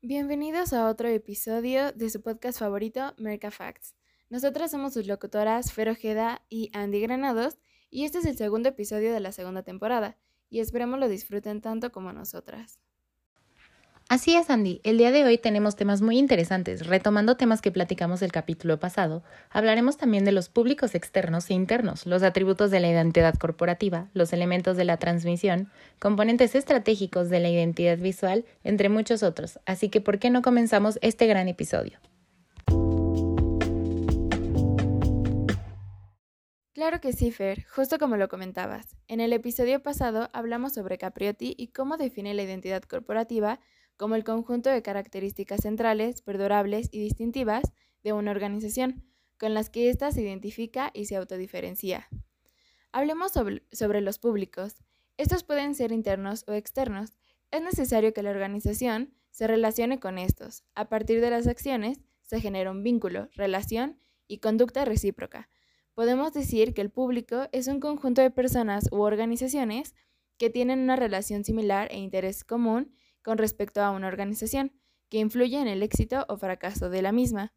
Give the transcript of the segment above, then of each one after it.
Bienvenidos a otro episodio de su podcast favorito, Merca Facts. Nosotras somos sus locutoras Fer Ojeda y Andy Granados y este es el segundo episodio de la segunda temporada y esperemos lo disfruten tanto como nosotras. Así es, Andy. El día de hoy tenemos temas muy interesantes. Retomando temas que platicamos el capítulo pasado, hablaremos también de los públicos externos e internos, los atributos de la identidad corporativa, los elementos de la transmisión, componentes estratégicos de la identidad visual, entre muchos otros. Así que, ¿por qué no comenzamos este gran episodio? Claro que sí, Fer, justo como lo comentabas. En el episodio pasado hablamos sobre Capriotti y cómo define la identidad corporativa como el conjunto de características centrales, perdurables y distintivas de una organización, con las que ésta se identifica y se autodiferencia. Hablemos sobre, los públicos. Estos pueden ser internos o externos. Es necesario que la organización se relacione con estos. A partir de las acciones se genera un vínculo, relación y conducta recíproca. Podemos decir que el público es un conjunto de personas u organizaciones que tienen una relación similar e interés común con respecto a una organización, que influye en el éxito o fracaso de la misma.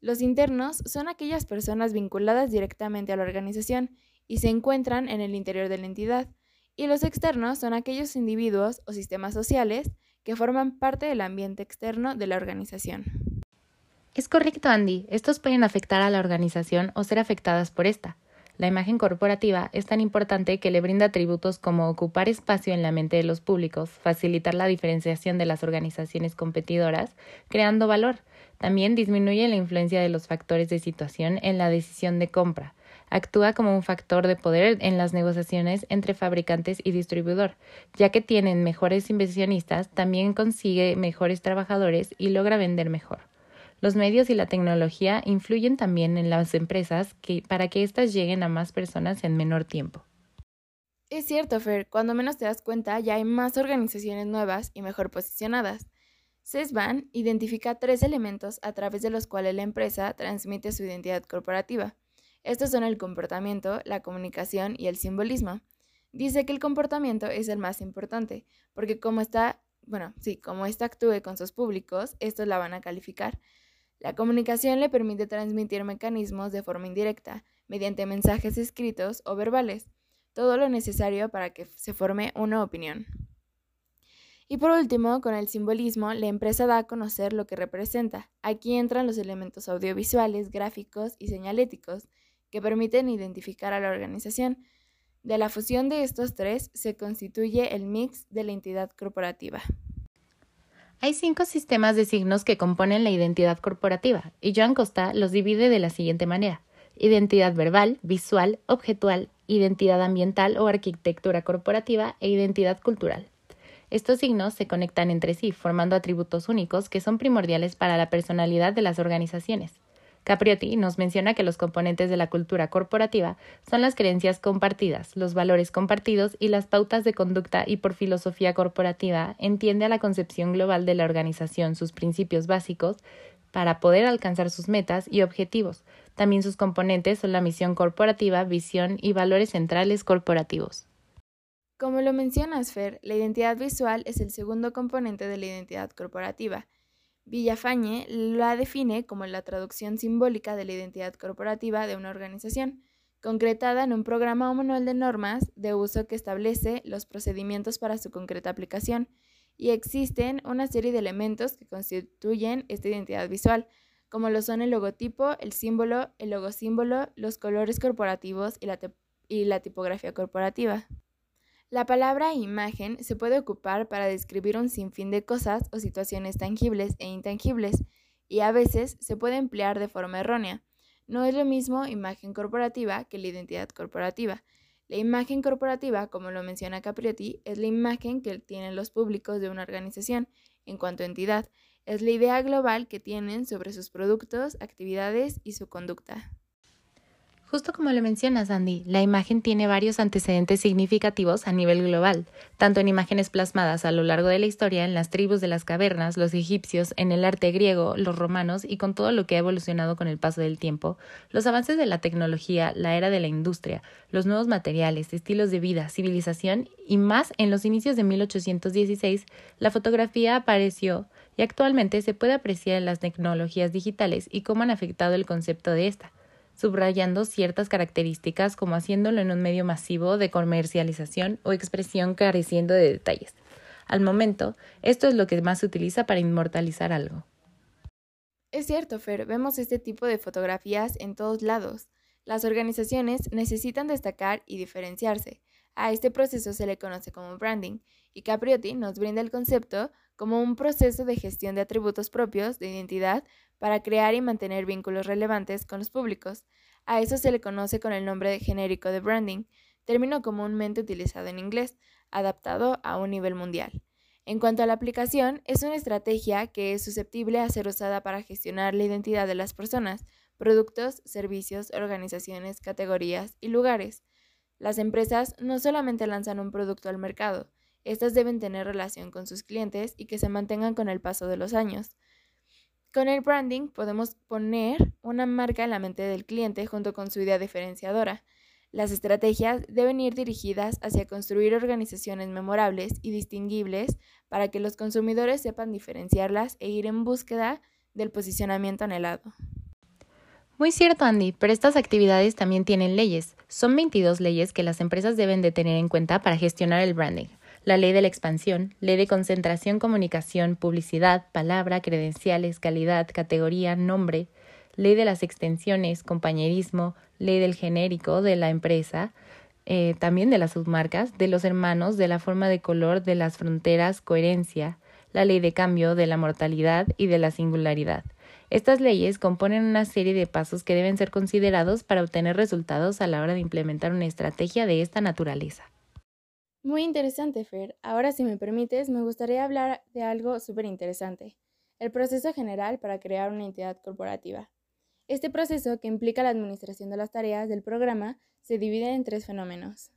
Los internos son aquellas personas vinculadas directamente a la organización y se encuentran en el interior de la entidad, y los externos son aquellos individuos o sistemas sociales que forman parte del ambiente externo de la organización. Es correcto, Andy. Estos pueden afectar a la organización o ser afectadas por esta. La imagen corporativa es tan importante que le brinda atributos como ocupar espacio en la mente de los públicos, facilitar la diferenciación de las organizaciones competidoras, creando valor. También disminuye la influencia de los factores de situación en la decisión de compra. Actúa como un factor de poder en las negociaciones entre fabricantes y distribuidor, ya que tienen mejores inversionistas, también consigue mejores trabajadores y logra vender mejor. Los medios y la tecnología influyen también en las empresas para que éstas lleguen a más personas en menor tiempo. Es cierto, Fer, cuando menos te das cuenta ya hay más organizaciones nuevas y mejor posicionadas. CESBAN identifica tres elementos a través de los cuales la empresa transmite su identidad corporativa. Estos son el comportamiento, la comunicación y el simbolismo. Dice que el comportamiento es el más importante, porque como está, bueno, sí, como ésta actúe con sus públicos, estos la van a calificar. La comunicación le permite transmitir mecanismos de forma indirecta, mediante mensajes escritos o verbales, todo lo necesario para que se forme una opinión. Y por último, con el simbolismo, la empresa da a conocer lo que representa. Aquí entran los elementos audiovisuales, gráficos y señaléticos que permiten identificar a la organización. De la fusión de estos tres se constituye el mix de la entidad corporativa. Hay cinco sistemas de signos que componen la identidad corporativa, y Joan Costa los divide de la siguiente manera. Identidad verbal, visual, objetual, identidad ambiental o arquitectura corporativa e identidad cultural. Estos signos se conectan entre sí, formando atributos únicos que son primordiales para la personalidad de las organizaciones. Capriotti nos menciona que los componentes de la cultura corporativa son las creencias compartidas, los valores compartidos y las pautas de conducta y por filosofía corporativa entiende a la concepción global de la organización sus principios básicos para poder alcanzar sus metas y objetivos. También sus componentes son la misión corporativa, visión y valores centrales corporativos. Como lo mencionas, Fer, la identidad visual es el segundo componente de la identidad corporativa. Villafañe la define como la traducción simbólica de la identidad corporativa de una organización, concretada en un programa o manual de normas de uso que establece los procedimientos para su concreta aplicación, y existen una serie de elementos que constituyen esta identidad visual, como lo son el logotipo, el símbolo, el logosímbolo, los colores corporativos y la, y la tipografía corporativa. La palabra imagen se puede ocupar para describir un sinfín de cosas o situaciones tangibles e intangibles, y a veces se puede emplear de forma errónea. No es lo mismo imagen corporativa que la identidad corporativa. La imagen corporativa, como lo menciona Capriotti, es la imagen que tienen los públicos de una organización en cuanto a entidad. Es la idea global que tienen sobre sus productos, actividades y su conducta. Justo como lo mencionas, Andy, la imagen tiene varios antecedentes significativos a nivel global, tanto en imágenes plasmadas a lo largo de la historia en las tribus de las cavernas, los egipcios, en el arte griego, los romanos y con todo lo que ha evolucionado con el paso del tiempo, los avances de la tecnología, la era de la industria, los nuevos materiales, estilos de vida, civilización y más en los inicios de 1816, la fotografía apareció y actualmente se puede apreciar en las tecnologías digitales y cómo han afectado el concepto de esta subrayando ciertas características como haciéndolo en un medio masivo de comercialización o expresión careciendo de detalles. Al momento, esto es lo que más se utiliza para inmortalizar algo. Es cierto, Fer, vemos este tipo de fotografías en todos lados. Las organizaciones necesitan destacar y diferenciarse. A este proceso se le conoce como branding, y Capriotti nos brinda el concepto como un proceso de gestión de atributos propios de identidad para crear y mantener vínculos relevantes con los públicos. A eso se le conoce con el nombre genérico de branding, término comúnmente utilizado en inglés, adaptado a un nivel mundial. En cuanto a la aplicación, es una estrategia que es susceptible a ser usada para gestionar la identidad de las personas, productos, servicios, organizaciones, categorías y lugares. Las empresas no solamente lanzan un producto al mercado, estas deben tener relación con sus clientes y que se mantengan con el paso de los años. Con el branding podemos poner una marca en la mente del cliente junto con su idea diferenciadora. Las estrategias deben ir dirigidas hacia construir organizaciones memorables y distinguibles para que los consumidores sepan diferenciarlas e ir en búsqueda del posicionamiento anhelado. Muy cierto, Andy, pero estas actividades también tienen leyes. Son 22 leyes que las empresas deben de tener en cuenta para gestionar el branding la ley de la expansión, ley de concentración, comunicación, publicidad, palabra, credenciales, calidad, categoría, nombre, ley de las extensiones, compañerismo, ley del genérico de la empresa, eh, también de las submarcas, de los hermanos, de la forma de color, de las fronteras, coherencia, la ley de cambio, de la mortalidad y de la singularidad. Estas leyes componen una serie de pasos que deben ser considerados para obtener resultados a la hora de implementar una estrategia de esta naturaleza. Muy interesante, Fer. Ahora, si me permites, me gustaría hablar de algo súper interesante, el proceso general para crear una entidad corporativa. Este proceso, que implica la administración de las tareas del programa, se divide en tres fenómenos.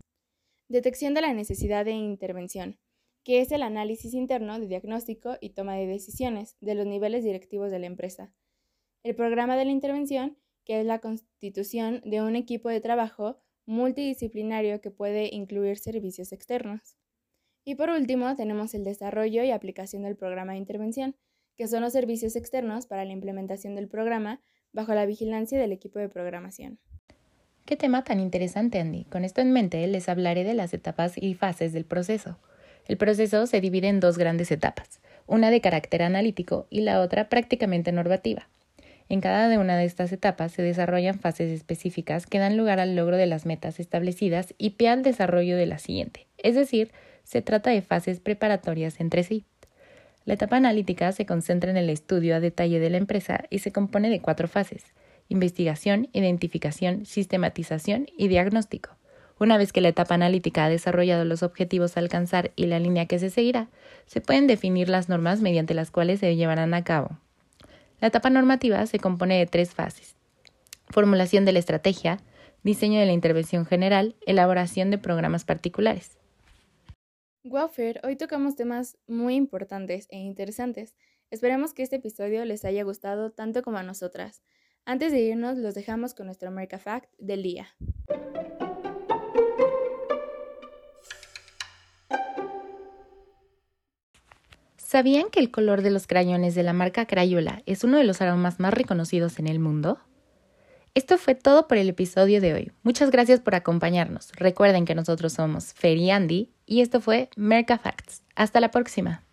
Detección de la necesidad de intervención, que es el análisis interno de diagnóstico y toma de decisiones de los niveles directivos de la empresa. El programa de la intervención, que es la constitución de un equipo de trabajo multidisciplinario que puede incluir servicios externos. Y por último, tenemos el desarrollo y aplicación del programa de intervención, que son los servicios externos para la implementación del programa bajo la vigilancia del equipo de programación. Qué tema tan interesante, Andy. Con esto en mente, les hablaré de las etapas y fases del proceso. El proceso se divide en dos grandes etapas, una de carácter analítico y la otra prácticamente normativa. En cada una de estas etapas se desarrollan fases específicas que dan lugar al logro de las metas establecidas y pie al desarrollo de la siguiente, es decir, se trata de fases preparatorias entre sí. La etapa analítica se concentra en el estudio a detalle de la empresa y se compone de cuatro fases investigación, identificación, sistematización y diagnóstico. Una vez que la etapa analítica ha desarrollado los objetivos a alcanzar y la línea que se seguirá, se pueden definir las normas mediante las cuales se llevarán a cabo. La etapa normativa se compone de tres fases. Formulación de la estrategia, diseño de la intervención general, elaboración de programas particulares. Waffer, hoy tocamos temas muy importantes e interesantes. Esperemos que este episodio les haya gustado tanto como a nosotras. Antes de irnos, los dejamos con nuestro America Fact del día. ¿Sabían que el color de los crayones de la marca Crayola es uno de los aromas más reconocidos en el mundo? Esto fue todo por el episodio de hoy. Muchas gracias por acompañarnos. Recuerden que nosotros somos Fer y Andy y esto fue Merca Facts. Hasta la próxima.